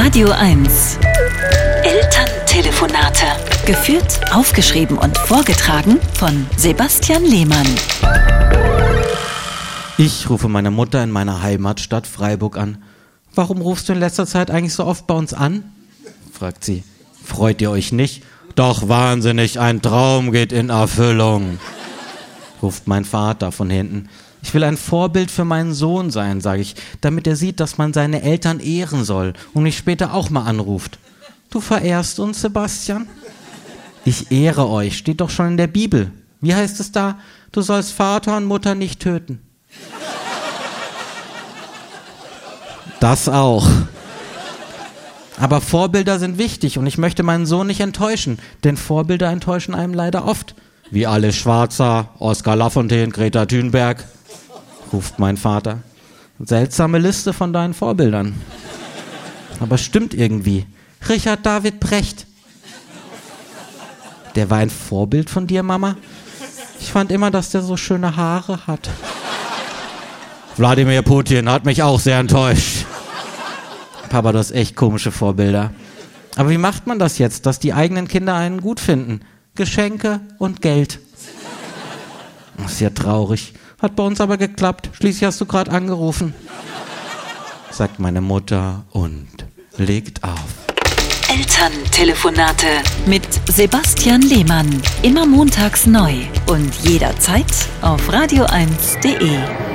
Radio 1. Elterntelefonate. Geführt, aufgeschrieben und vorgetragen von Sebastian Lehmann. Ich rufe meine Mutter in meiner Heimatstadt Freiburg an. Warum rufst du in letzter Zeit eigentlich so oft bei uns an? fragt sie. Freut ihr euch nicht? Doch wahnsinnig, ein Traum geht in Erfüllung, ruft mein Vater von hinten. Ich will ein Vorbild für meinen Sohn sein, sage ich, damit er sieht, dass man seine Eltern ehren soll und mich später auch mal anruft. Du verehrst uns, Sebastian? Ich ehre euch, steht doch schon in der Bibel. Wie heißt es da? Du sollst Vater und Mutter nicht töten. Das auch. Aber Vorbilder sind wichtig und ich möchte meinen Sohn nicht enttäuschen, denn Vorbilder enttäuschen einem leider oft. Wie alle Schwarzer, Oskar Lafontaine, Greta Thunberg, ruft mein Vater. Seltsame Liste von deinen Vorbildern. Aber stimmt irgendwie. Richard David Brecht. Der war ein Vorbild von dir, Mama? Ich fand immer, dass der so schöne Haare hat. Wladimir Putin hat mich auch sehr enttäuscht. Papa, du hast echt komische Vorbilder. Aber wie macht man das jetzt, dass die eigenen Kinder einen gut finden? Geschenke und Geld. Das ist ja traurig. Hat bei uns aber geklappt. Schließlich hast du gerade angerufen. Sagt meine Mutter und legt auf. Elterntelefonate mit Sebastian Lehmann. Immer montags neu und jederzeit auf radio1.de.